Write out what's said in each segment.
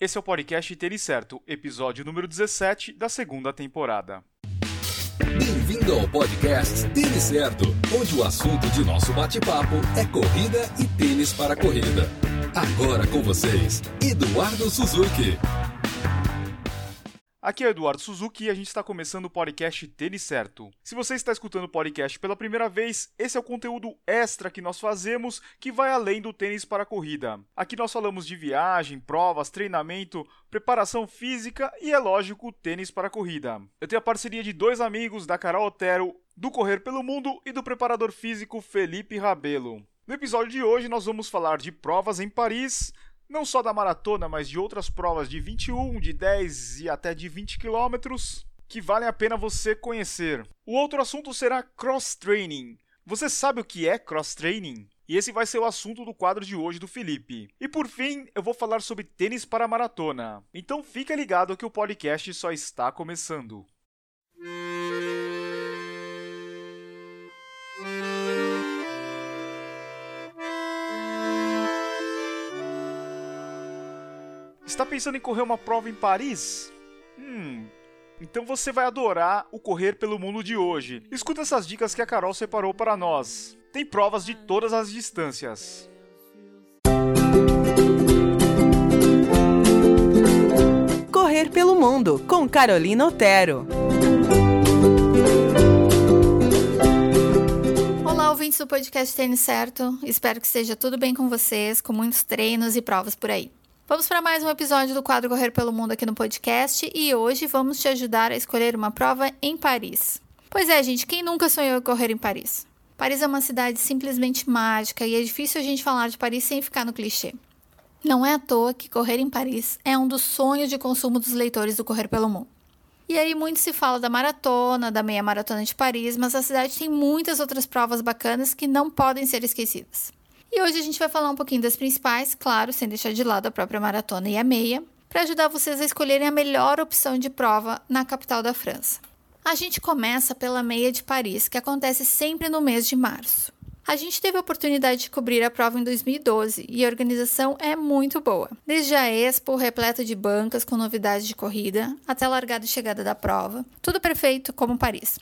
Esse é o podcast Tênis Certo, episódio número 17 da segunda temporada. Bem-vindo ao podcast Tênis Certo, onde o assunto de nosso bate-papo é corrida e tênis para corrida. Agora com vocês, Eduardo Suzuki. Aqui é o Eduardo Suzuki e a gente está começando o podcast Tênis Certo. Se você está escutando o podcast pela primeira vez, esse é o conteúdo extra que nós fazemos que vai além do tênis para a corrida. Aqui nós falamos de viagem, provas, treinamento, preparação física e, é lógico, tênis para a corrida. Eu tenho a parceria de dois amigos, da Carol Otero, do Correr pelo Mundo e do preparador físico Felipe Rabelo. No episódio de hoje nós vamos falar de provas em Paris, não só da maratona, mas de outras provas de 21, de 10 e até de 20 quilômetros que valem a pena você conhecer. O outro assunto será cross-training. Você sabe o que é cross-training? E esse vai ser o assunto do quadro de hoje do Felipe. E por fim, eu vou falar sobre tênis para maratona. Então fica ligado que o podcast só está começando. Está pensando em correr uma prova em Paris? Hum, então você vai adorar o Correr pelo Mundo de hoje. Escuta essas dicas que a Carol separou para nós. Tem provas de todas as distâncias. Correr pelo Mundo, com Carolina Otero. Olá, ouvintes do podcast Tênis Certo. Espero que esteja tudo bem com vocês, com muitos treinos e provas por aí. Vamos para mais um episódio do quadro Correr pelo Mundo aqui no podcast e hoje vamos te ajudar a escolher uma prova em Paris. Pois é, gente, quem nunca sonhou em correr em Paris? Paris é uma cidade simplesmente mágica e é difícil a gente falar de Paris sem ficar no clichê. Não é à toa que correr em Paris é um dos sonhos de consumo dos leitores do Correr pelo Mundo. E aí muito se fala da maratona, da meia maratona de Paris, mas a cidade tem muitas outras provas bacanas que não podem ser esquecidas. E hoje a gente vai falar um pouquinho das principais, claro, sem deixar de lado a própria maratona e a meia, para ajudar vocês a escolherem a melhor opção de prova na capital da França. A gente começa pela meia de Paris, que acontece sempre no mês de março. A gente teve a oportunidade de cobrir a prova em 2012 e a organização é muito boa. Desde a Expo, repleta de bancas com novidades de corrida, até a largada e chegada da prova, tudo perfeito como Paris.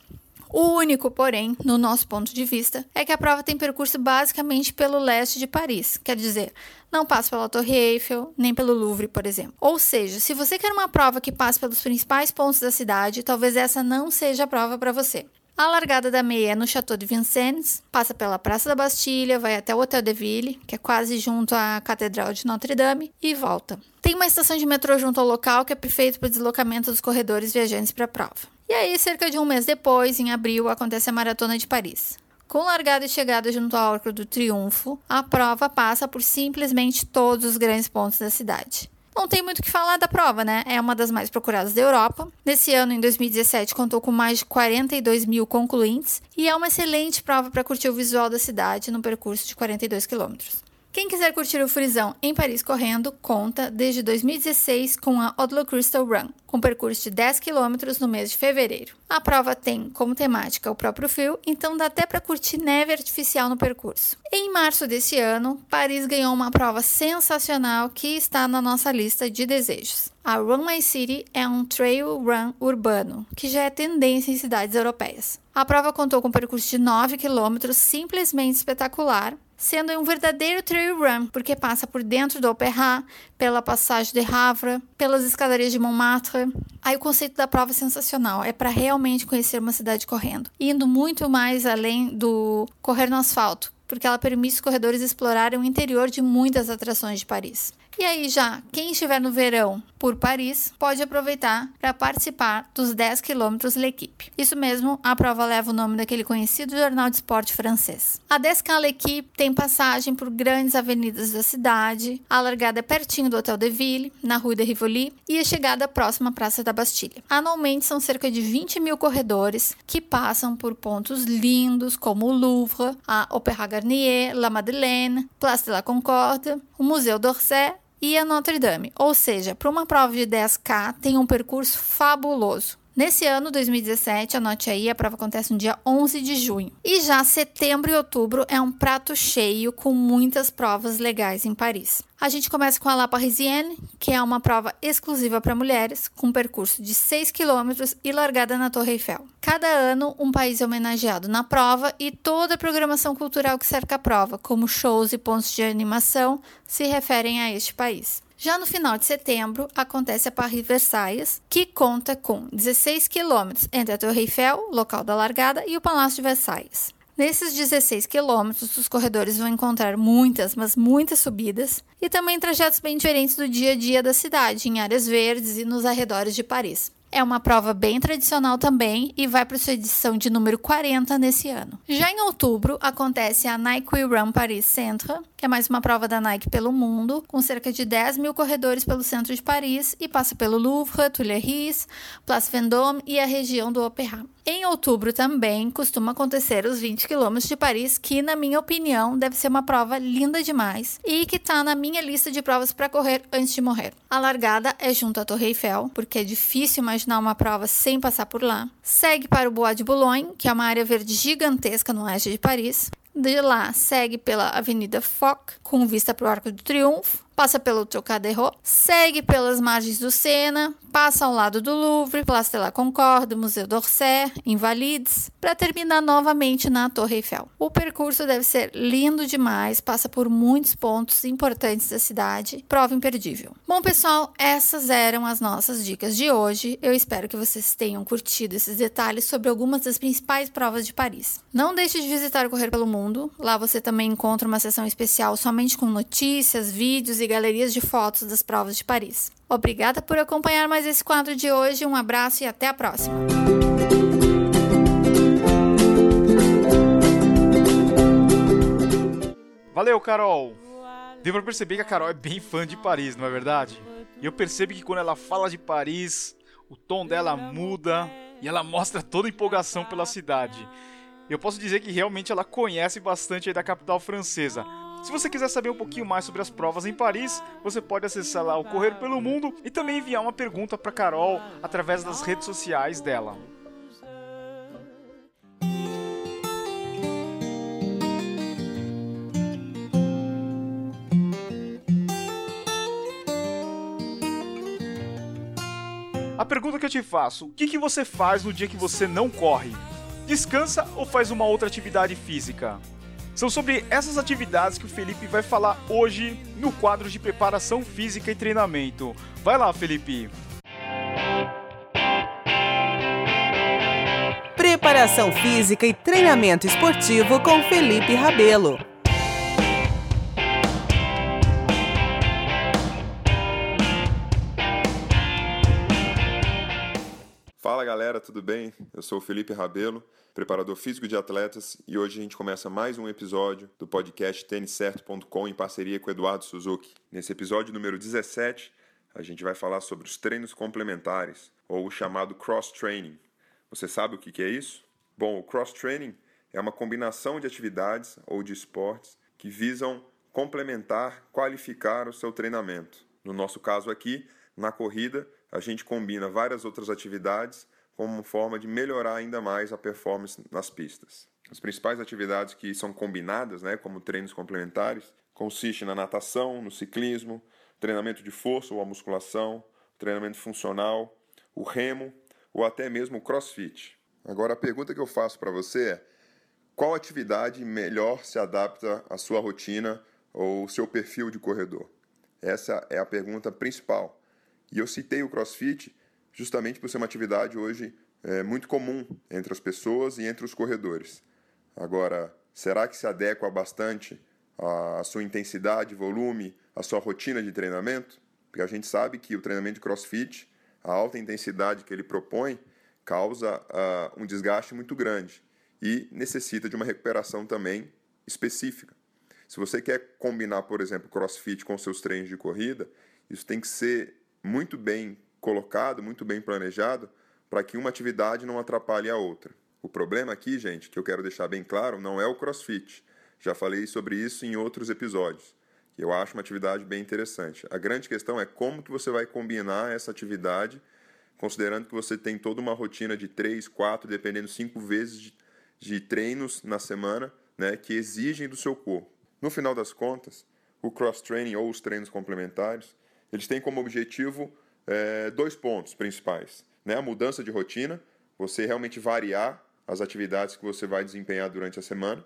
O único, porém, no nosso ponto de vista, é que a prova tem percurso basicamente pelo leste de Paris, quer dizer, não passa pela Torre Eiffel, nem pelo Louvre, por exemplo. Ou seja, se você quer uma prova que passe pelos principais pontos da cidade, talvez essa não seja a prova para você. A largada da meia é no Château de Vincennes, passa pela Praça da Bastilha, vai até o Hotel de Ville, que é quase junto à Catedral de Notre Dame, e volta. Tem uma estação de metrô junto ao local que é perfeito para o deslocamento dos corredores viajantes para a prova. E aí, cerca de um mês depois, em abril, acontece a Maratona de Paris. Com largada e chegada junto ao Arco do Triunfo, a prova passa por simplesmente todos os grandes pontos da cidade. Não tem muito o que falar da prova, né? É uma das mais procuradas da Europa. Nesse ano, em 2017, contou com mais de 42 mil concluintes e é uma excelente prova para curtir o visual da cidade num percurso de 42 quilômetros. Quem quiser curtir o frisão em Paris correndo, conta desde 2016 com a Odlo Crystal Run, com percurso de 10 km no mês de fevereiro. A prova tem como temática o próprio frio, então dá até para curtir neve artificial no percurso. Em março desse ano, Paris ganhou uma prova sensacional que está na nossa lista de desejos. A Run My City é um trail run urbano, que já é tendência em cidades europeias. A prova contou com um percurso de 9 km simplesmente espetacular, sendo um verdadeiro trail run, porque passa por dentro do Opéra, pela passagem de Havre, pelas escadarias de Montmartre. Aí o conceito da prova é sensacional, é para realmente conhecer uma cidade correndo, indo muito mais além do correr no asfalto, porque ela permite os corredores explorarem o interior de muitas atrações de Paris. E aí já, quem estiver no verão por Paris pode aproveitar para participar dos 10 quilômetros L'Equipe. Isso mesmo, a prova leva o nome daquele conhecido jornal de esporte francês. A 10K L'Equipe tem passagem por grandes avenidas da cidade, a largada é pertinho do Hotel de Ville, na Rue de Rivoli, e a chegada próxima à Praça da Bastilha. Anualmente são cerca de 20 mil corredores que passam por pontos lindos como o Louvre, a Opéra Garnier, La Madeleine, Place de la Concorde, o Museu d'Orsay e a Notre Dame. Ou seja, para uma prova de 10K tem um percurso fabuloso. Nesse ano, 2017, anote aí, a prova acontece no dia 11 de junho. E já setembro e outubro é um prato cheio com muitas provas legais em Paris. A gente começa com a La Parisienne, que é uma prova exclusiva para mulheres, com percurso de 6 km e largada na Torre Eiffel. Cada ano, um país é homenageado na prova e toda a programação cultural que cerca a prova, como shows e pontos de animação, se referem a este país. Já no final de setembro, acontece a Paris-Versailles, que conta com 16 quilômetros entre a Torre Eiffel, local da largada, e o Palácio de Versailles. Nesses 16 quilômetros, os corredores vão encontrar muitas, mas muitas subidas e também trajetos bem diferentes do dia a dia da cidade, em áreas verdes e nos arredores de Paris. É uma prova bem tradicional também e vai para sua edição de número 40 nesse ano. Já em outubro acontece a Nike Run Paris Centre, que é mais uma prova da Nike pelo mundo, com cerca de 10 mil corredores pelo centro de Paris e passa pelo Louvre, Tuileries, Place Vendôme e a região do Opéra. Em outubro também costuma acontecer os 20 quilômetros de Paris, que, na minha opinião, deve ser uma prova linda demais e que está na minha lista de provas para correr antes de morrer. A largada é junto à Torre Eiffel, porque é difícil imaginar uma prova sem passar por lá. Segue para o Bois de Boulogne, que é uma área verde gigantesca no oeste de Paris. De lá, segue pela Avenida Foch, com vista para o Arco do Triunfo passa pelo Trocadero, segue pelas margens do Sena, passa ao lado do Louvre, Place de la Concorde, Museu d'Orsay, Invalides, para terminar novamente na Torre Eiffel. O percurso deve ser lindo demais, passa por muitos pontos importantes da cidade, prova imperdível. Bom, pessoal, essas eram as nossas dicas de hoje. Eu espero que vocês tenham curtido esses detalhes sobre algumas das principais provas de Paris. Não deixe de visitar o Correr pelo Mundo. Lá você também encontra uma seção especial somente com notícias, vídeos e e galerias de fotos das provas de Paris. Obrigada por acompanhar mais esse quadro de hoje, um abraço e até a próxima! Valeu, Carol! Deu pra perceber que a Carol é bem fã de Paris, não é verdade? E eu percebo que quando ela fala de Paris, o tom dela muda e ela mostra toda a empolgação pela cidade. Eu posso dizer que realmente ela conhece bastante da capital francesa. Se você quiser saber um pouquinho mais sobre as provas em Paris, você pode acessar lá o Correr pelo Mundo e também enviar uma pergunta para Carol através das redes sociais dela. A pergunta que eu te faço: o que, que você faz no dia que você não corre? Descansa ou faz uma outra atividade física? São sobre essas atividades que o Felipe vai falar hoje no quadro de preparação física e treinamento. Vai lá, Felipe! Preparação física e treinamento esportivo com Felipe Rabelo. Galera, tudo bem? Eu sou o Felipe Rabelo, preparador físico de atletas, e hoje a gente começa mais um episódio do podcast têniscerto.com em parceria com Eduardo Suzuki. Nesse episódio número 17, a gente vai falar sobre os treinos complementares, ou o chamado cross-training. Você sabe o que é isso? Bom, o cross-training é uma combinação de atividades ou de esportes que visam complementar, qualificar o seu treinamento. No nosso caso aqui, na corrida, a gente combina várias outras atividades como forma de melhorar ainda mais a performance nas pistas. As principais atividades que são combinadas, né, como treinos complementares, consistem na natação, no ciclismo, treinamento de força ou a musculação, treinamento funcional, o remo ou até mesmo o crossfit. Agora a pergunta que eu faço para você é: qual atividade melhor se adapta à sua rotina ou seu perfil de corredor? Essa é a pergunta principal. E eu citei o crossfit justamente por ser uma atividade hoje é, muito comum entre as pessoas e entre os corredores. Agora, será que se adequa bastante à sua intensidade, volume, à sua rotina de treinamento? Porque a gente sabe que o treinamento de crossfit, a alta intensidade que ele propõe, causa uh, um desgaste muito grande e necessita de uma recuperação também específica. Se você quer combinar, por exemplo, crossfit com seus treinos de corrida, isso tem que ser muito bem colocado, muito bem planejado, para que uma atividade não atrapalhe a outra. O problema aqui, gente, que eu quero deixar bem claro, não é o crossfit. Já falei sobre isso em outros episódios. Eu acho uma atividade bem interessante. A grande questão é como que você vai combinar essa atividade considerando que você tem toda uma rotina de 3, 4, dependendo 5 vezes de, de treinos na semana, né, que exigem do seu corpo. No final das contas, o cross-training ou os treinos complementares, eles têm como objetivo é, dois pontos principais. Né? A mudança de rotina, você realmente variar as atividades que você vai desempenhar durante a semana,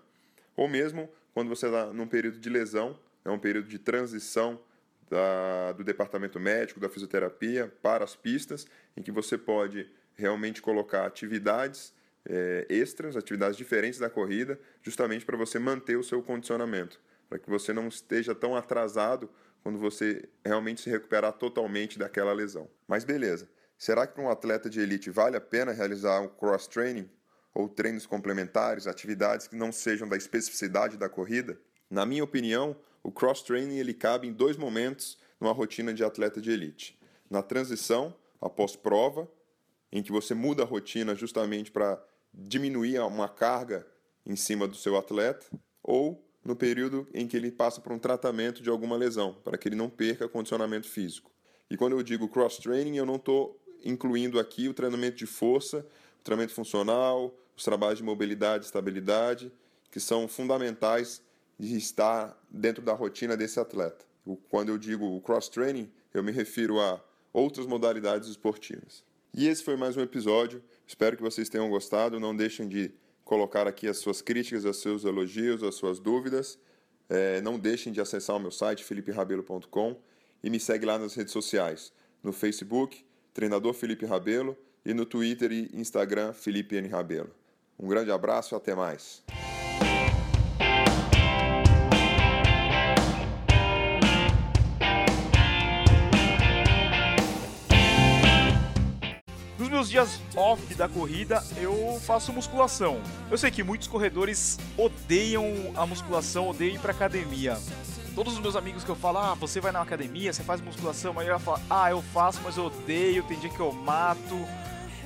ou mesmo quando você está num período de lesão, é um período de transição da, do departamento médico, da fisioterapia para as pistas, em que você pode realmente colocar atividades é, extras, atividades diferentes da corrida, justamente para você manter o seu condicionamento, para que você não esteja tão atrasado quando você realmente se recuperar totalmente daquela lesão. Mas beleza, será que para um atleta de elite vale a pena realizar um cross-training ou treinos complementares, atividades que não sejam da especificidade da corrida? Na minha opinião, o cross-training ele cabe em dois momentos numa rotina de atleta de elite. Na transição, após prova, em que você muda a rotina justamente para diminuir uma carga em cima do seu atleta, ou no período em que ele passa por um tratamento de alguma lesão, para que ele não perca condicionamento físico. E quando eu digo cross-training, eu não estou incluindo aqui o treinamento de força, o treinamento funcional, os trabalhos de mobilidade e estabilidade, que são fundamentais de estar dentro da rotina desse atleta. Quando eu digo cross-training, eu me refiro a outras modalidades esportivas. E esse foi mais um episódio. Espero que vocês tenham gostado. Não deixem de colocar aqui as suas críticas, os seus elogios, as suas dúvidas. É, não deixem de acessar o meu site, feliperabelo.com, e me segue lá nas redes sociais, no Facebook, Treinador Felipe Rabelo, e no Twitter e Instagram, Felipe N. Rabelo. Um grande abraço e até mais. Dias off da corrida, eu faço musculação. Eu sei que muitos corredores odeiam a musculação, odeiam ir pra academia. Todos os meus amigos que eu falo, ah, você vai na academia, você faz musculação, mas eu falo, ah, eu faço, mas eu odeio, tem dia que eu mato.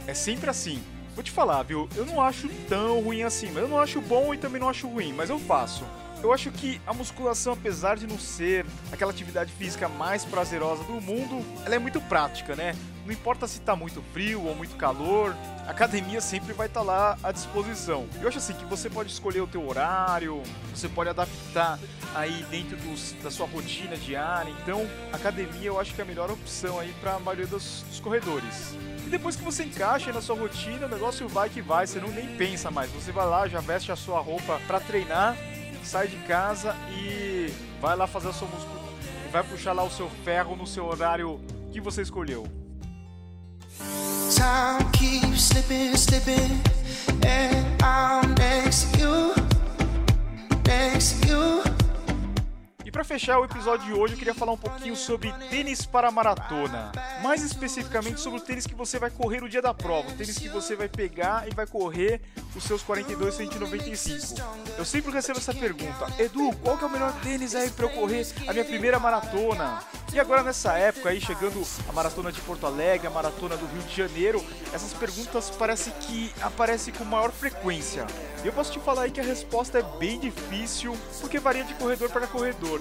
É sempre assim. Vou te falar, viu? Eu não acho tão ruim assim, mas eu não acho bom e também não acho ruim, mas eu faço. Eu acho que a musculação, apesar de não ser aquela atividade física mais prazerosa do mundo, ela é muito prática, né? Não importa se tá muito frio ou muito calor, a academia sempre vai estar tá lá à disposição. Eu acho assim que você pode escolher o teu horário, você pode adaptar aí dentro dos, da sua rotina diária. Então, academia eu acho que é a melhor opção aí para a maioria dos, dos corredores. E depois que você encaixa na sua rotina, o negócio vai que vai, você não nem pensa mais. Você vai lá, já veste a sua roupa para treinar sai de casa e vai lá fazer a sua música. Vai puxar lá o seu ferro no seu horário que você escolheu. Time keeps slipping, slipping, and I'm next to you, next to you para fechar o episódio de hoje, eu queria falar um pouquinho sobre tênis para maratona. Mais especificamente sobre o tênis que você vai correr no dia da prova, o tênis que você vai pegar e vai correr os seus 42 195. Eu sempre recebo essa pergunta: Edu, qual que é o melhor tênis aí para eu correr a minha primeira maratona? E agora nessa época aí, chegando a maratona de Porto Alegre, a maratona do Rio de Janeiro, essas perguntas parece que aparecem com maior frequência. E eu posso te falar aí que a resposta é bem difícil, porque varia de corredor para corredor.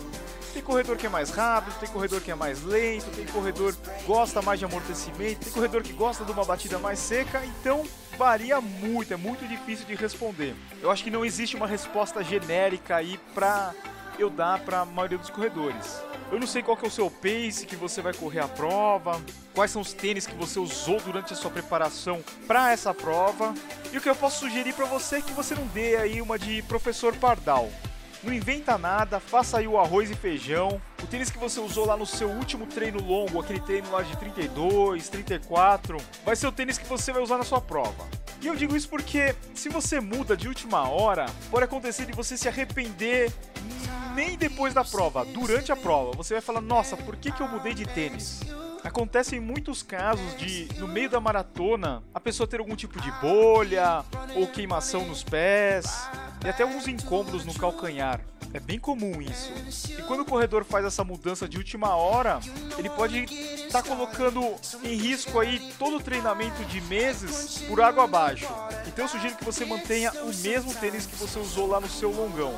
Tem corredor que é mais rápido, tem corredor que é mais lento, tem corredor que gosta mais de amortecimento, tem corredor que gosta de uma batida mais seca, então varia muito, é muito difícil de responder. Eu acho que não existe uma resposta genérica aí pra eu dar para a maioria dos corredores. Eu não sei qual que é o seu pace que você vai correr a prova, quais são os tênis que você usou durante a sua preparação para essa prova. E o que eu posso sugerir para você é que você não dê aí uma de professor Pardal. Não inventa nada, faça aí o arroz e feijão. O tênis que você usou lá no seu último treino longo, aquele treino lá de 32, 34, vai ser o tênis que você vai usar na sua prova. E eu digo isso porque se você muda de última hora, pode acontecer de você se arrepender nem depois da prova, durante a prova. Você vai falar: "Nossa, por que que eu mudei de tênis?" Acontece em muitos casos de, no meio da maratona, a pessoa ter algum tipo de bolha ou queimação nos pés e até alguns incômodos no calcanhar. É bem comum isso. E quando o corredor faz essa mudança de última hora, ele pode estar tá colocando em risco aí todo o treinamento de meses por água abaixo. Então eu sugiro que você mantenha o mesmo tênis que você usou lá no seu longão.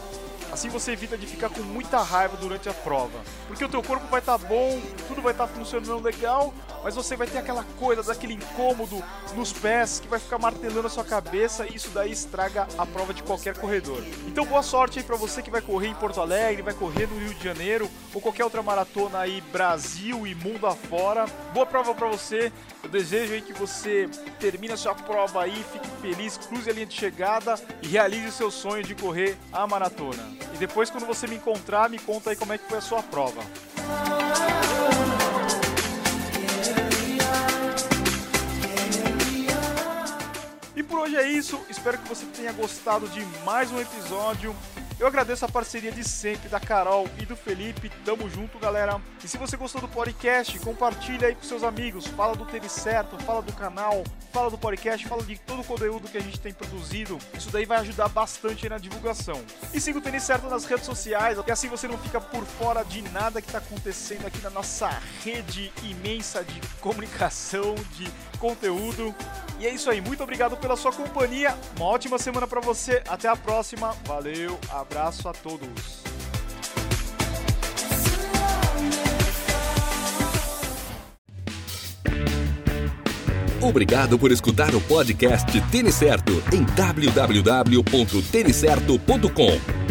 Assim você evita de ficar com muita raiva durante a prova. Porque o teu corpo vai estar tá bom, tudo vai estar tá funcionando legal, mas você vai ter aquela coisa daquele incômodo nos pés que vai ficar martelando a sua cabeça e isso daí estraga a prova de qualquer corredor. Então boa sorte aí para você que vai correr em Porto Alegre, vai correr no Rio de Janeiro ou qualquer outra maratona aí Brasil e mundo afora. Boa prova para você. Eu desejo aí que você termine a sua prova aí, fique feliz, cruze a linha de chegada e realize o seu sonho de correr a maratona. E depois quando você me encontrar, me conta aí como é que foi a sua prova. Hoje é isso, espero que você tenha gostado de mais um episódio. Eu agradeço a parceria de sempre da Carol e do Felipe. Tamo junto, galera. E se você gostou do podcast, compartilha aí com seus amigos. Fala do Tênis Certo, fala do canal, fala do podcast, fala de todo o conteúdo que a gente tem produzido. Isso daí vai ajudar bastante na divulgação. E siga o Tênis Certo nas redes sociais, e assim você não fica por fora de nada que está acontecendo aqui na nossa rede imensa de comunicação, de conteúdo. E é isso aí, muito obrigado pela sua companhia. Uma ótima semana para você. Até a próxima. Valeu, abraço a todos. Obrigado por escutar o podcast Tênis Certo em www.tenicerto.com.